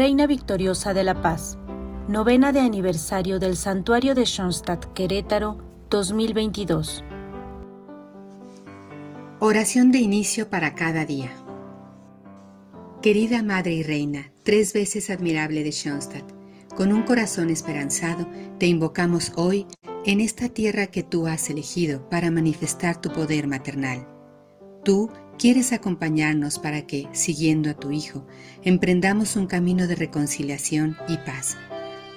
Reina Victoriosa de la Paz, novena de aniversario del Santuario de Schoenstatt Querétaro 2022. Oración de inicio para cada día. Querida Madre y Reina, tres veces admirable de Schoenstatt, con un corazón esperanzado, te invocamos hoy en esta tierra que tú has elegido para manifestar tu poder maternal. Tú quieres acompañarnos para que, siguiendo a tu Hijo, emprendamos un camino de reconciliación y paz.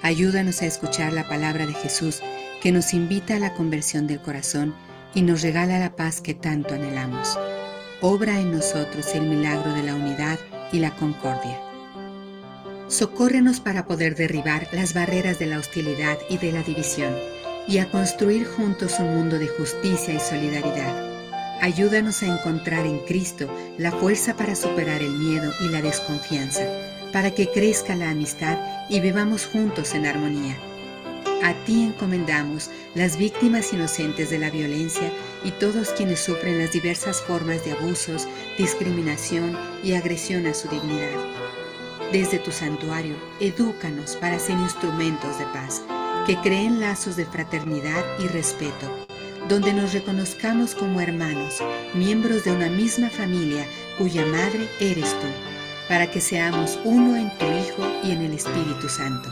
Ayúdanos a escuchar la palabra de Jesús que nos invita a la conversión del corazón y nos regala la paz que tanto anhelamos. Obra en nosotros el milagro de la unidad y la concordia. Socórrenos para poder derribar las barreras de la hostilidad y de la división y a construir juntos un mundo de justicia y solidaridad. Ayúdanos a encontrar en Cristo la fuerza para superar el miedo y la desconfianza, para que crezca la amistad y vivamos juntos en armonía. A ti encomendamos las víctimas inocentes de la violencia y todos quienes sufren las diversas formas de abusos, discriminación y agresión a su dignidad. Desde tu santuario, edúcanos para ser instrumentos de paz que creen lazos de fraternidad y respeto, donde nos reconozcamos como hermanos, miembros de una misma familia cuya madre eres tú, para que seamos uno en tu Hijo y en el Espíritu Santo.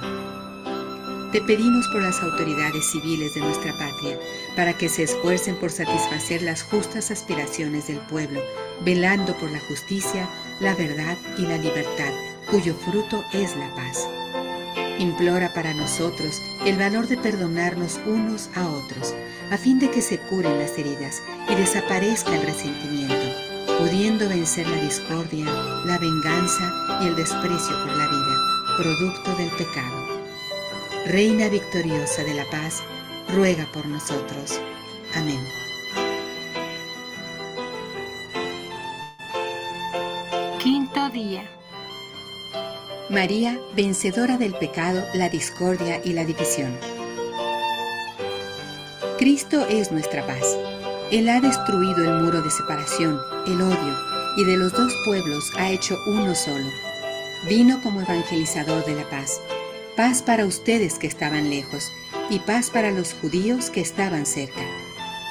Te pedimos por las autoridades civiles de nuestra patria, para que se esfuercen por satisfacer las justas aspiraciones del pueblo, velando por la justicia, la verdad y la libertad, cuyo fruto es la paz. Implora para nosotros el valor de perdonarnos unos a otros, a fin de que se curen las heridas y desaparezca el resentimiento, pudiendo vencer la discordia, la venganza y el desprecio por la vida, producto del pecado. Reina victoriosa de la paz, ruega por nosotros. Amén. Quinto día. María, vencedora del pecado, la discordia y la división. Cristo es nuestra paz. Él ha destruido el muro de separación, el odio, y de los dos pueblos ha hecho uno solo. Vino como evangelizador de la paz. Paz para ustedes que estaban lejos, y paz para los judíos que estaban cerca.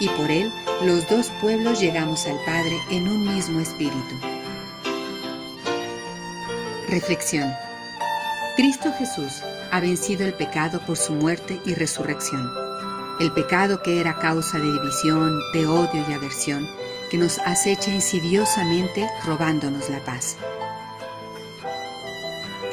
Y por él los dos pueblos llegamos al Padre en un mismo espíritu. Reflexión. Cristo Jesús ha vencido el pecado por su muerte y resurrección. El pecado que era causa de división, de odio y aversión, que nos acecha insidiosamente robándonos la paz.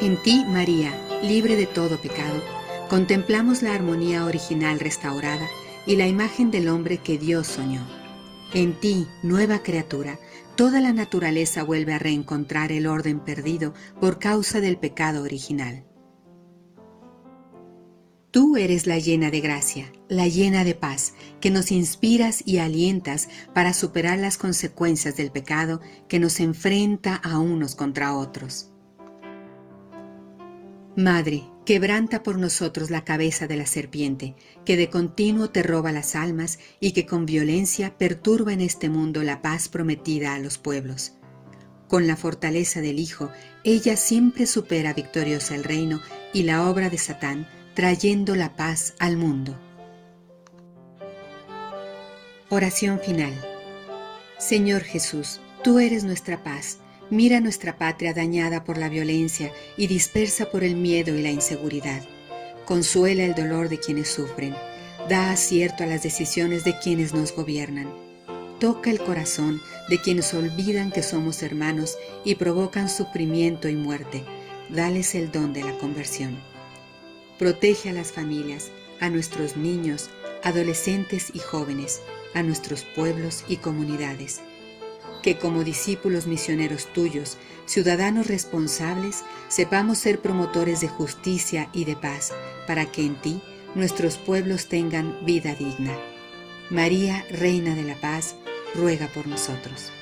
En ti, María, libre de todo pecado, contemplamos la armonía original restaurada y la imagen del hombre que Dios soñó. En ti, nueva criatura, toda la naturaleza vuelve a reencontrar el orden perdido por causa del pecado original. Tú eres la llena de gracia, la llena de paz, que nos inspiras y alientas para superar las consecuencias del pecado que nos enfrenta a unos contra otros. Madre, quebranta por nosotros la cabeza de la serpiente, que de continuo te roba las almas y que con violencia perturba en este mundo la paz prometida a los pueblos. Con la fortaleza del Hijo, ella siempre supera victoriosa el reino y la obra de Satán, trayendo la paz al mundo. Oración final. Señor Jesús, tú eres nuestra paz Mira nuestra patria dañada por la violencia y dispersa por el miedo y la inseguridad. Consuela el dolor de quienes sufren. Da acierto a las decisiones de quienes nos gobiernan. Toca el corazón de quienes olvidan que somos hermanos y provocan sufrimiento y muerte. Dales el don de la conversión. Protege a las familias, a nuestros niños, adolescentes y jóvenes, a nuestros pueblos y comunidades que como discípulos misioneros tuyos, ciudadanos responsables, sepamos ser promotores de justicia y de paz, para que en ti nuestros pueblos tengan vida digna. María, Reina de la Paz, ruega por nosotros.